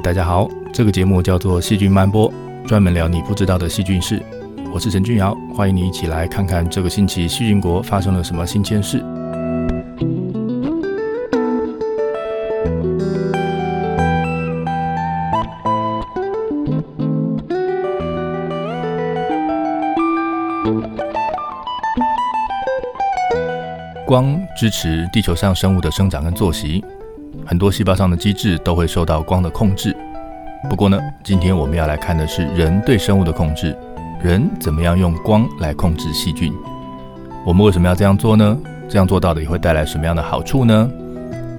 大家好，这个节目叫做《细菌漫播》，专门聊你不知道的细菌事。我是陈俊尧，欢迎你一起来看看这个星期细菌国发生了什么新鲜事。光支持地球上生物的生长跟作息。很多细胞上的机制都会受到光的控制。不过呢，今天我们要来看的是人对生物的控制，人怎么样用光来控制细菌？我们为什么要这样做呢？这样做到底会带来什么样的好处呢？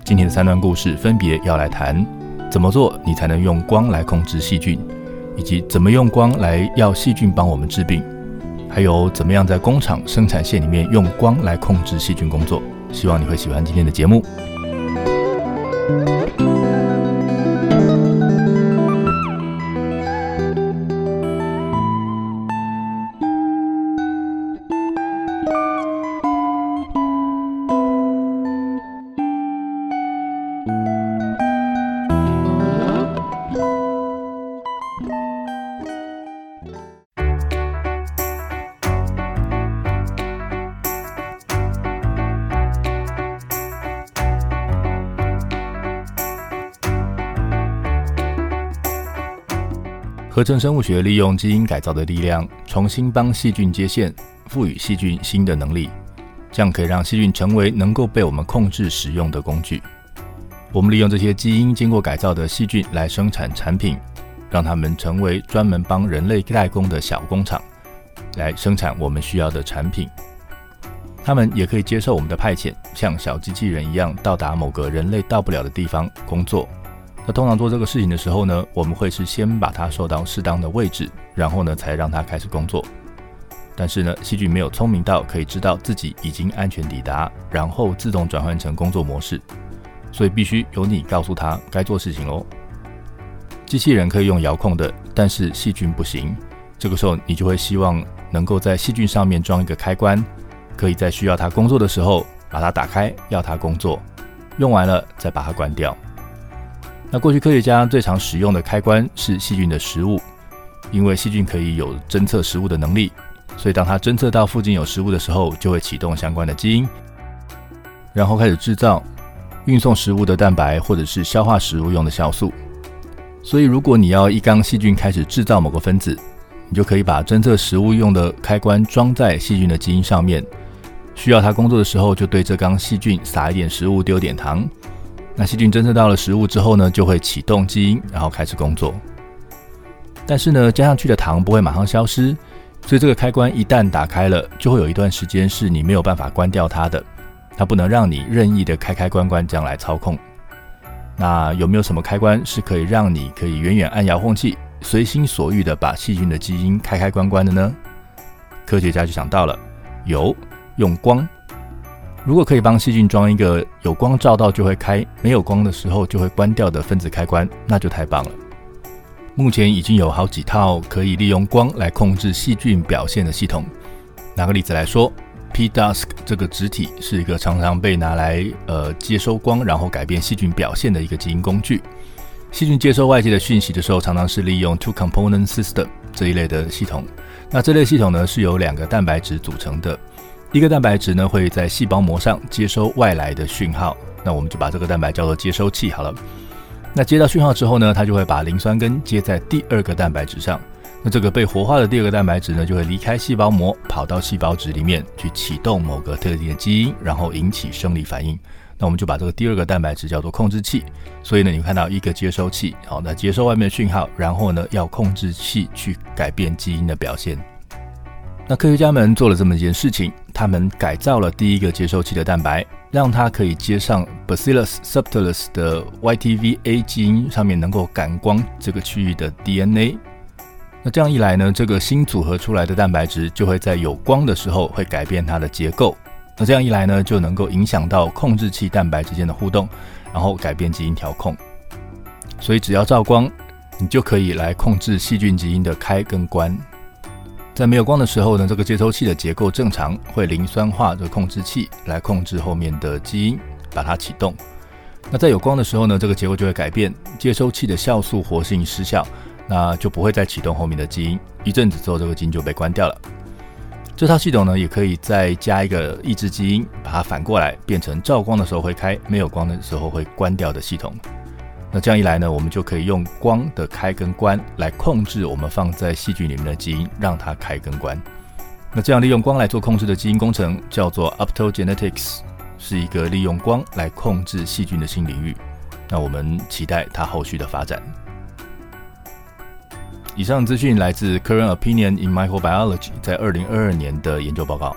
今天的三段故事分别要来谈怎么做你才能用光来控制细菌，以及怎么用光来要细菌帮我们治病，还有怎么样在工厂生产线里面用光来控制细菌工作。希望你会喜欢今天的节目。Thank you. 合成生物学利用基因改造的力量，重新帮细菌接线，赋予细菌新的能力，这样可以让细菌成为能够被我们控制使用的工具。我们利用这些基因经过改造的细菌来生产产品，让它们成为专门帮人类代工的小工厂，来生产我们需要的产品。它们也可以接受我们的派遣，像小机器人一样到达某个人类到不了的地方工作。那通常做这个事情的时候呢，我们会是先把它收到适当的位置，然后呢才让它开始工作。但是呢，细菌没有聪明到可以知道自己已经安全抵达，然后自动转换成工作模式，所以必须由你告诉它该做事情哦。机器人可以用遥控的，但是细菌不行。这个时候你就会希望能够在细菌上面装一个开关，可以在需要它工作的时候把它打开，要它工作，用完了再把它关掉。那过去科学家最常使用的开关是细菌的食物，因为细菌可以有侦测食物的能力，所以当它侦测到附近有食物的时候，就会启动相关的基因，然后开始制造运送食物的蛋白或者是消化食物用的酵素。所以如果你要一缸细菌开始制造某个分子，你就可以把侦测食物用的开关装在细菌的基因上面，需要它工作的时候，就对这缸细菌撒一点食物，丢点糖。那细菌侦测到了食物之后呢，就会启动基因，然后开始工作。但是呢，加上去的糖不会马上消失，所以这个开关一旦打开了，就会有一段时间是你没有办法关掉它的。它不能让你任意的开开关关这样来操控。那有没有什么开关是可以让你可以远远按遥控器，随心所欲的把细菌的基因开开关关的呢？科学家就想到了，有用光。如果可以帮细菌装一个有光照到就会开，没有光的时候就会关掉的分子开关，那就太棒了。目前已经有好几套可以利用光来控制细菌表现的系统。拿个例子来说，P-Dusk 这个植体是一个常常被拿来呃接收光，然后改变细菌表现的一个基因工具。细菌接收外界的讯息的时候，常常是利用 Two-Component System 这一类的系统。那这类系统呢是由两个蛋白质组成的。一个蛋白质呢会在细胞膜上接收外来的讯号，那我们就把这个蛋白叫做接收器好了。那接到讯号之后呢，它就会把磷酸根接在第二个蛋白质上。那这个被活化的第二个蛋白质呢，就会离开细胞膜，跑到细胞质里面去启动某个特定的基因，然后引起生理反应。那我们就把这个第二个蛋白质叫做控制器。所以呢，你看到一个接收器，好，那接收外面的讯号，然后呢，要控制器去改变基因的表现。那科学家们做了这么一件事情，他们改造了第一个接收器的蛋白，让它可以接上 Bacillus subtilis 的 YTVA 基因上面能够感光这个区域的 DNA。那这样一来呢，这个新组合出来的蛋白质就会在有光的时候会改变它的结构。那这样一来呢，就能够影响到控制器蛋白之间的互动，然后改变基因调控。所以只要照光，你就可以来控制细菌基因的开跟关。在没有光的时候呢，这个接收器的结构正常，会磷酸化的控制器来控制后面的基因，把它启动。那在有光的时候呢，这个结构就会改变，接收器的酵素活性失效，那就不会再启动后面的基因。一阵子之后，这个基因就被关掉了。这套系统呢，也可以再加一个抑制基因，把它反过来变成照光的时候会开，没有光的时候会关掉的系统。那这样一来呢，我们就可以用光的开跟关来控制我们放在细菌里面的基因，让它开跟关。那这样利用光来做控制的基因工程叫做 optogenetics，是一个利用光来控制细菌的新领域。那我们期待它后续的发展。以上资讯来自 Current Opinion in Microbiology 在二零二二年的研究报告。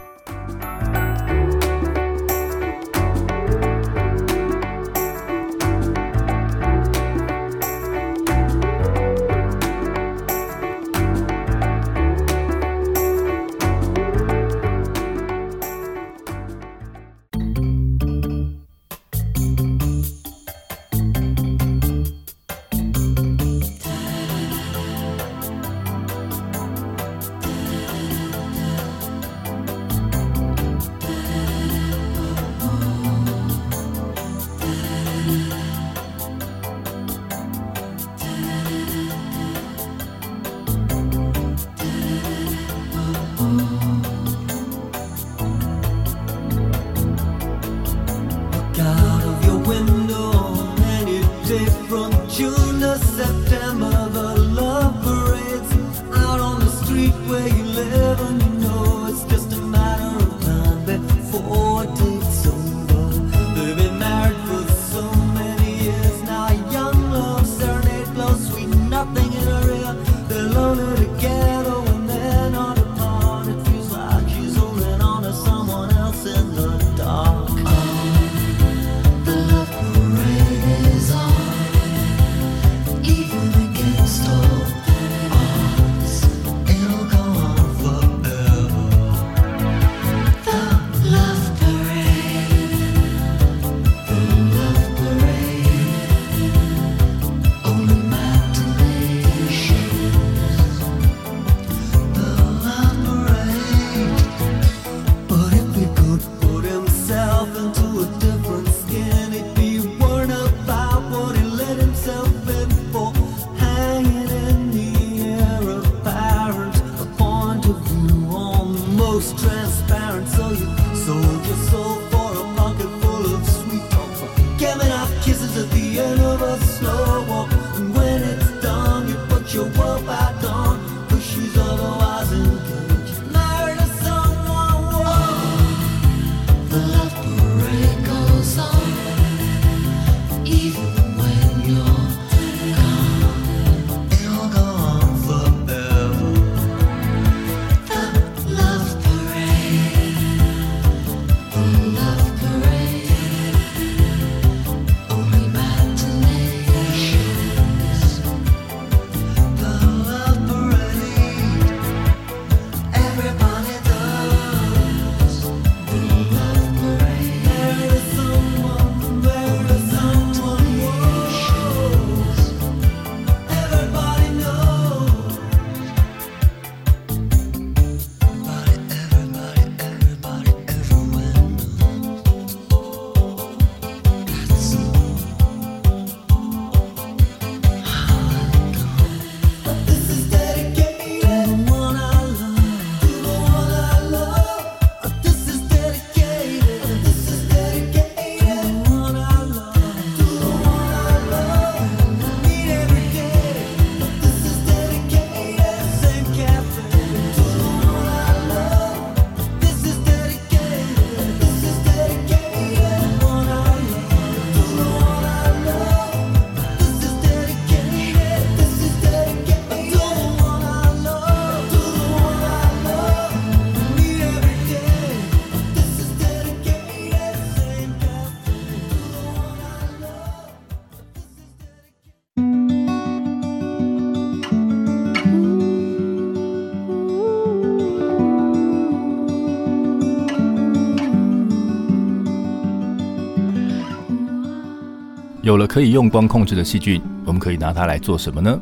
有了可以用光控制的细菌，我们可以拿它来做什么呢？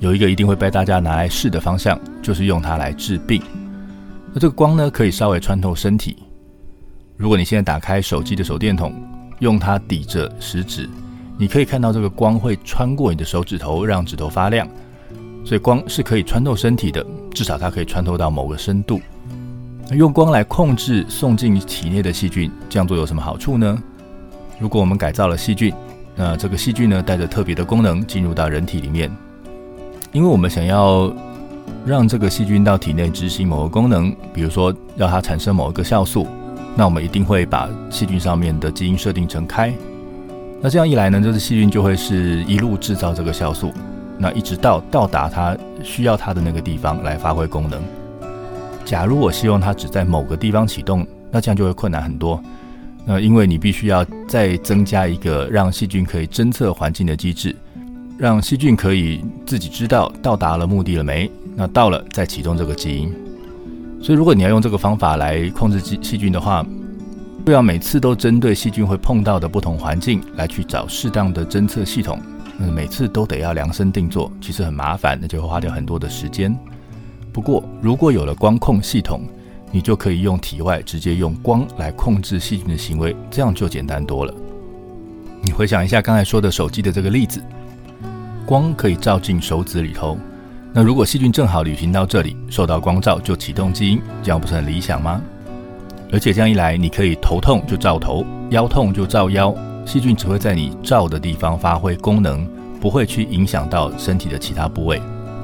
有一个一定会被大家拿来试的方向，就是用它来治病。那这个光呢，可以稍微穿透身体。如果你现在打开手机的手电筒，用它抵着食指，你可以看到这个光会穿过你的手指头，让指头发亮。所以光是可以穿透身体的，至少它可以穿透到某个深度。用光来控制送进体内的细菌，这样做有什么好处呢？如果我们改造了细菌，那这个细菌呢，带着特别的功能进入到人体里面，因为我们想要让这个细菌到体内执行某个功能，比如说要它产生某一个酵素，那我们一定会把细菌上面的基因设定成开。那这样一来呢，就是细菌就会是一路制造这个酵素，那一直到到达它需要它的那个地方来发挥功能。假如我希望它只在某个地方启动，那这样就会困难很多。那因为你必须要再增加一个让细菌可以侦测环境的机制，让细菌可以自己知道到达了目的了没，那到了再启动这个基因。所以如果你要用这个方法来控制细细菌的话，不要每次都针对细菌会碰到的不同环境来去找适当的侦测系统，那，每次都得要量身定做，其实很麻烦，那就会花掉很多的时间。不过，如果有了光控系统，你就可以用体外直接用光来控制细菌的行为，这样就简单多了。你回想一下刚才说的手机的这个例子，光可以照进手指里头，那如果细菌正好旅行到这里，受到光照就启动基因，这样不是很理想吗？而且这样一来，你可以头痛就照头，腰痛就照腰，细菌只会在你照的地方发挥功能，不会去影响到身体的其他部位。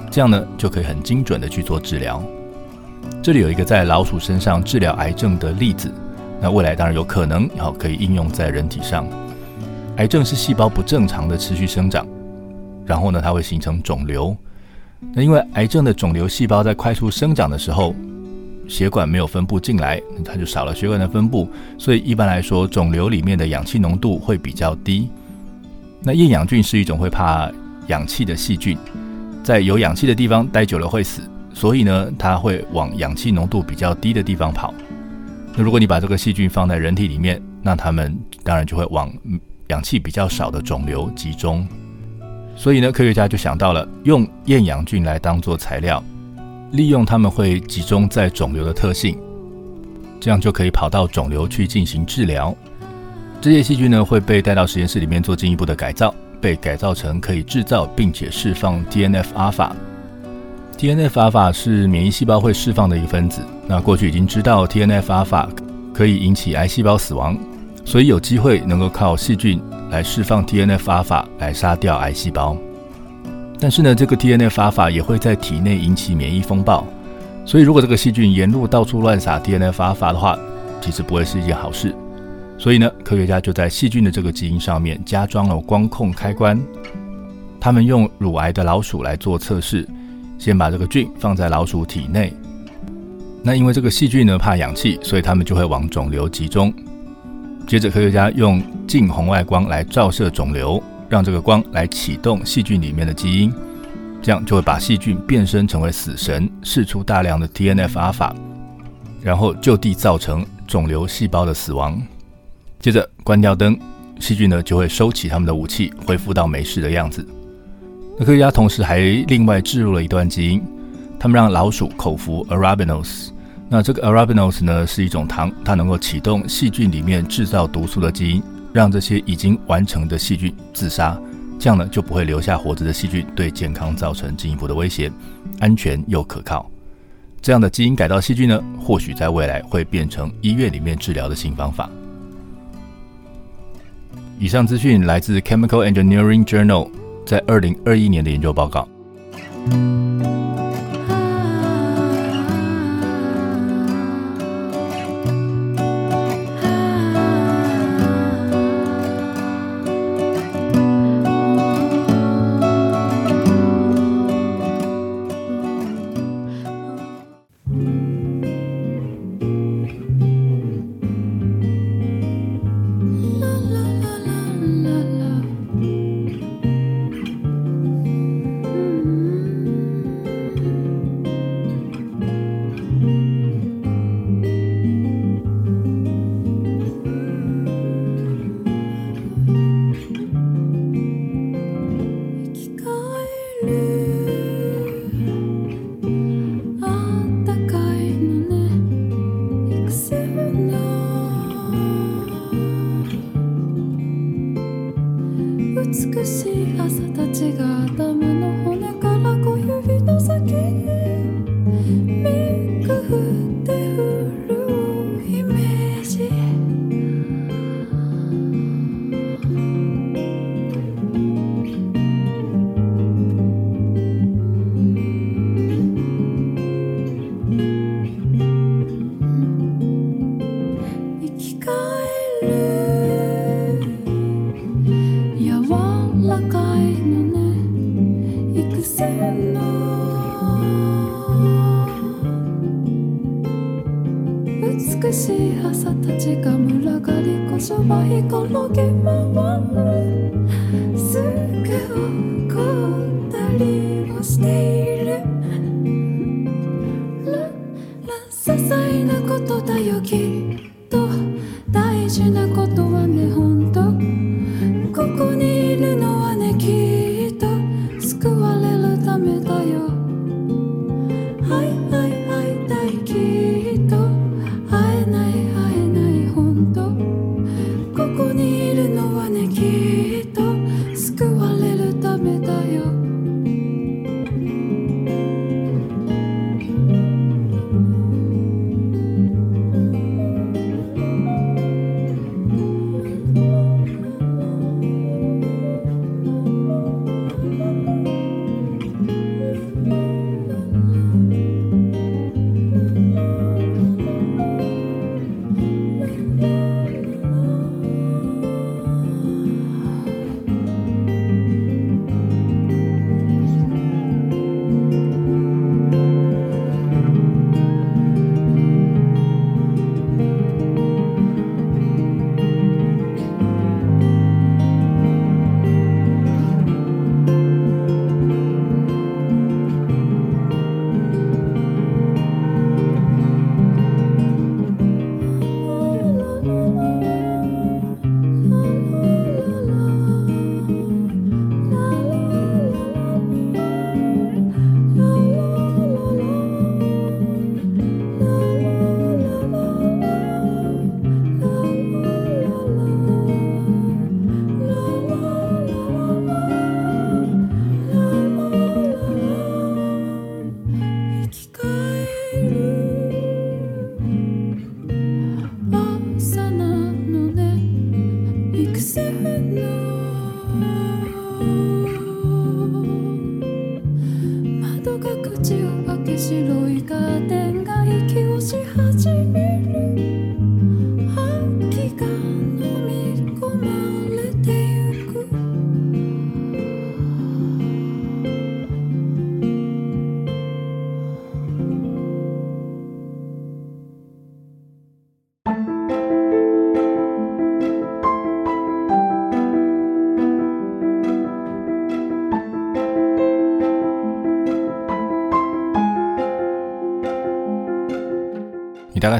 这样呢，就可以很精准的去做治疗。这里有一个在老鼠身上治疗癌症的例子，那未来当然有可能好可以应用在人体上。癌症是细胞不正常的持续生长，然后呢，它会形成肿瘤。那因为癌症的肿瘤细胞在快速生长的时候，血管没有分布进来，它就少了血管的分布，所以一般来说，肿瘤里面的氧气浓度会比较低。那厌氧菌是一种会怕氧气的细菌。在有氧气的地方待久了会死，所以呢，它会往氧气浓度比较低的地方跑。那如果你把这个细菌放在人体里面，那它们当然就会往氧气比较少的肿瘤集中。所以呢，科学家就想到了用厌氧菌来当做材料，利用它们会集中在肿瘤的特性，这样就可以跑到肿瘤去进行治疗。这些细菌呢会被带到实验室里面做进一步的改造。被改造成可以制造并且释放 TNF 阿尔法。TNF 阿尔法是免疫细胞会释放的一个分子。那过去已经知道 TNF 阿尔法可以引起癌细胞死亡，所以有机会能够靠细菌来释放 TNF 阿尔法来杀掉癌细胞。但是呢，这个 TNF 阿尔法也会在体内引起免疫风暴。所以如果这个细菌沿路到处乱撒 TNF 阿尔法的话，其实不会是一件好事。所以呢，科学家就在细菌的这个基因上面加装了光控开关。他们用乳癌的老鼠来做测试，先把这个菌放在老鼠体内。那因为这个细菌呢怕氧气，所以他们就会往肿瘤集中。接着，科学家用近红外光来照射肿瘤，让这个光来启动细菌里面的基因，这样就会把细菌变身成为死神，释出大量的 TNF 阿尔法，然后就地造成肿瘤细胞的死亡。接着关掉灯，细菌呢就会收起他们的武器，恢复到没事的样子。那科学家同时还另外置入了一段基因，他们让老鼠口服 arabinose。那这个 arabinose 呢是一种糖，它能够启动细菌里面制造毒素的基因，让这些已经完成的细菌自杀，这样呢就不会留下活着的细菌，对健康造成进一步的威胁，安全又可靠。这样的基因改造细菌呢，或许在未来会变成医院里面治疗的新方法。以上资讯来自《Chemical Engineering Journal》在二零二一年的研究报告。con lo que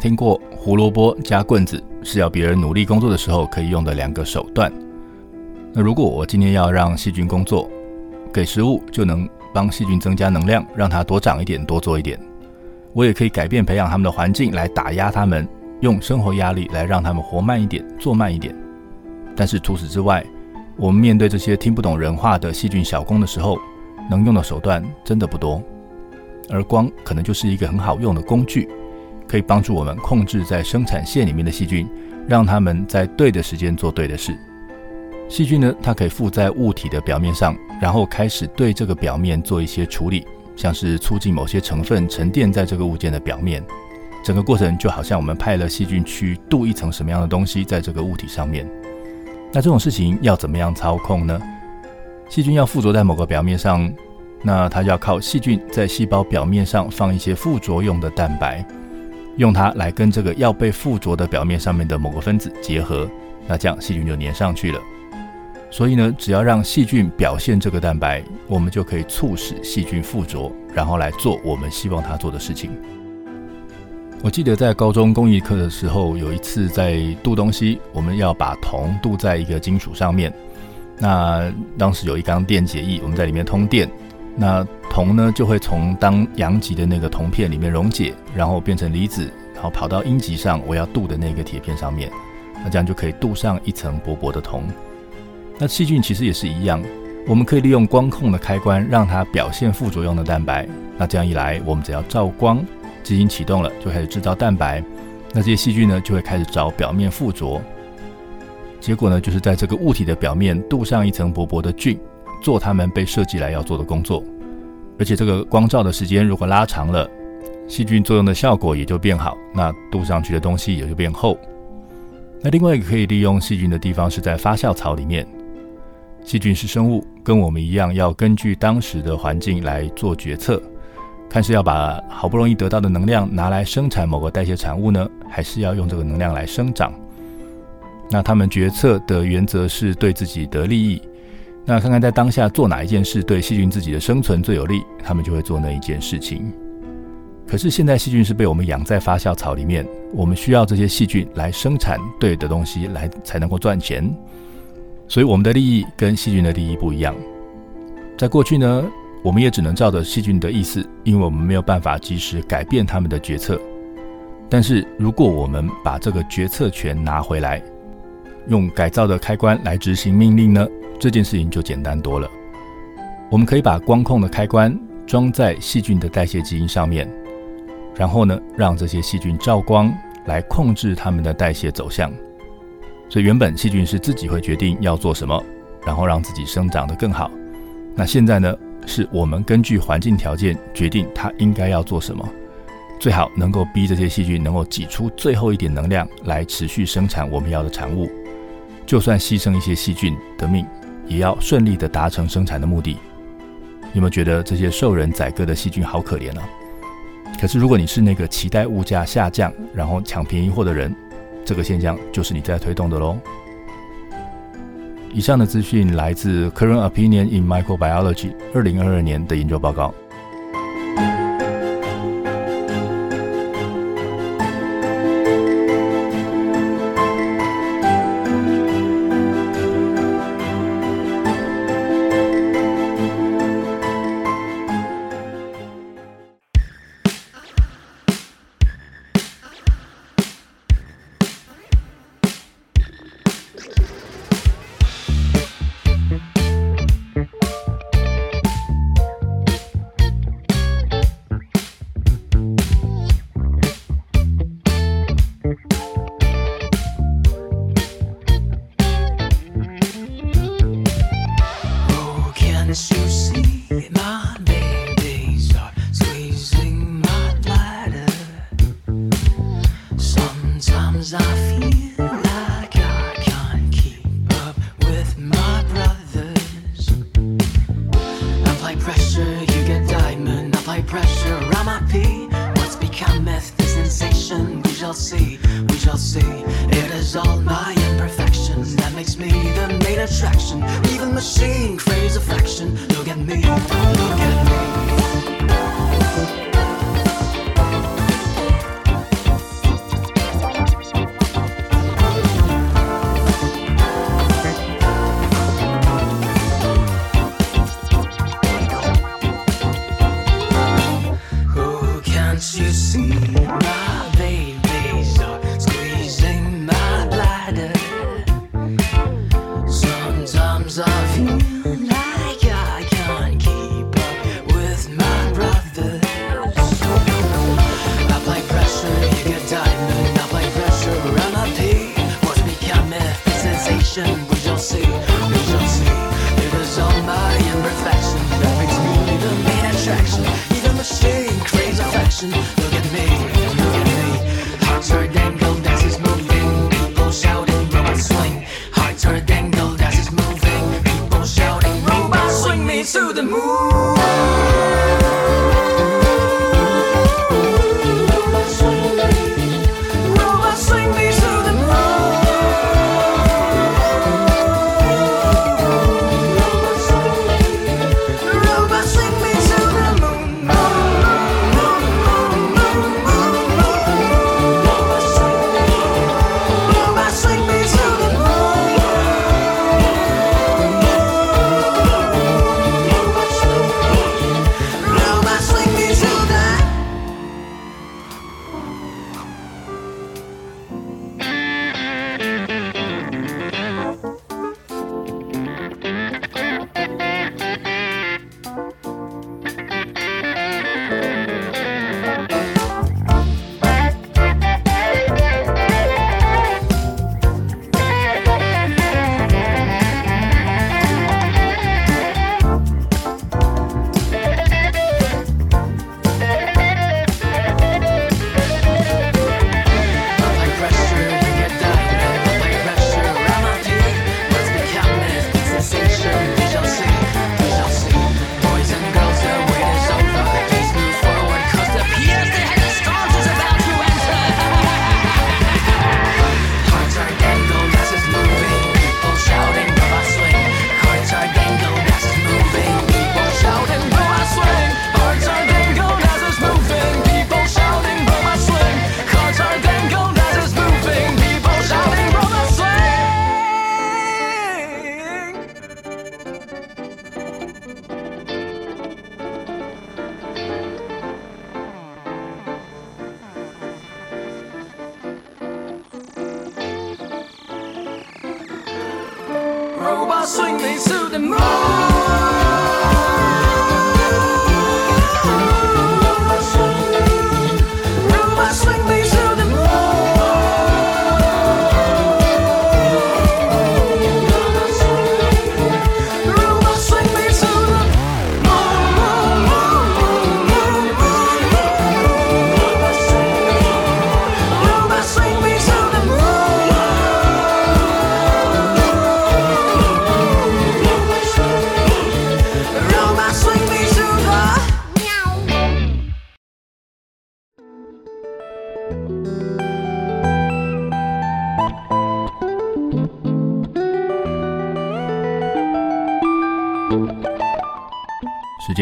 听过胡萝卜加棍子是要别人努力工作的时候可以用的两个手段。那如果我今天要让细菌工作，给食物就能帮细菌增加能量，让它多长一点，多做一点。我也可以改变培养它们的环境来打压它们，用生活压力来让它们活慢一点，做慢一点。但是除此之外，我们面对这些听不懂人话的细菌小工的时候，能用的手段真的不多，而光可能就是一个很好用的工具。可以帮助我们控制在生产线里面的细菌，让它们在对的时间做对的事。细菌呢，它可以附在物体的表面上，然后开始对这个表面做一些处理，像是促进某些成分沉淀在这个物件的表面。整个过程就好像我们派了细菌去镀一层什么样的东西在这个物体上面。那这种事情要怎么样操控呢？细菌要附着在某个表面上，那它要靠细菌在细胞表面上放一些附着用的蛋白。用它来跟这个要被附着的表面上面的某个分子结合，那这样细菌就粘上去了。所以呢，只要让细菌表现这个蛋白，我们就可以促使细菌附着，然后来做我们希望它做的事情。我记得在高中工艺课的时候，有一次在镀东西，我们要把铜镀在一个金属上面。那当时有一缸电解液，我们在里面通电。那铜呢，就会从当阳极的那个铜片里面溶解，然后变成离子，然后跑到阴极上我要镀的那个铁片上面。那这样就可以镀上一层薄薄的铜。那细菌其实也是一样，我们可以利用光控的开关让它表现副作用的蛋白。那这样一来，我们只要照光，基因启动了，就开始制造蛋白。那这些细菌呢，就会开始找表面附着。结果呢，就是在这个物体的表面镀上一层薄薄的菌，做他们被设计来要做的工作。而且这个光照的时间如果拉长了，细菌作用的效果也就变好，那镀上去的东西也就变厚。那另外一个可以利用细菌的地方是在发酵槽里面。细菌是生物，跟我们一样要根据当时的环境来做决策，看是要把好不容易得到的能量拿来生产某个代谢产物呢，还是要用这个能量来生长。那他们决策的原则是对自己的利益。那看看在当下做哪一件事对细菌自己的生存最有利，他们就会做那一件事情。可是现在细菌是被我们养在发酵槽里面，我们需要这些细菌来生产对的东西来才能够赚钱。所以我们的利益跟细菌的利益不一样。在过去呢，我们也只能照着细菌的意思，因为我们没有办法及时改变他们的决策。但是如果我们把这个决策权拿回来，用改造的开关来执行命令呢，这件事情就简单多了。我们可以把光控的开关装在细菌的代谢基因上面，然后呢，让这些细菌照光来控制它们的代谢走向。所以原本细菌是自己会决定要做什么，然后让自己生长得更好。那现在呢，是我们根据环境条件决定它应该要做什么，最好能够逼这些细菌能够挤出最后一点能量来持续生产我们要的产物。就算牺牲一些细菌的命，也要顺利的达成生产的目的。有没有觉得这些受人宰割的细菌好可怜啊？可是如果你是那个期待物价下降，然后抢便宜货的人，这个现象就是你在推动的喽。以上的资讯来自《Current Opinion in Microbiology》二零二二年的研究报告。You see.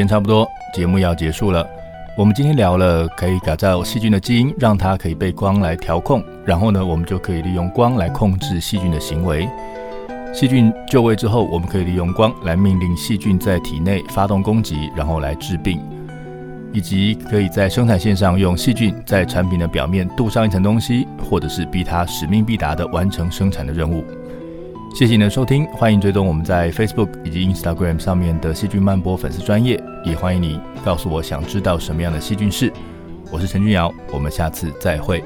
差不多，节目要结束了。我们今天聊了可以改造细菌的基因，让它可以被光来调控，然后呢，我们就可以利用光来控制细菌的行为。细菌就位之后，我们可以利用光来命令细菌在体内发动攻击，然后来治病，以及可以在生产线上用细菌在产品的表面镀上一层东西，或者是逼它使命必达的完成生产的任务。谢谢你的收听，欢迎追踪我们在 Facebook 以及 Instagram 上面的细菌漫播粉丝专业，也欢迎你告诉我想知道什么样的细菌事。我是陈君瑶，我们下次再会。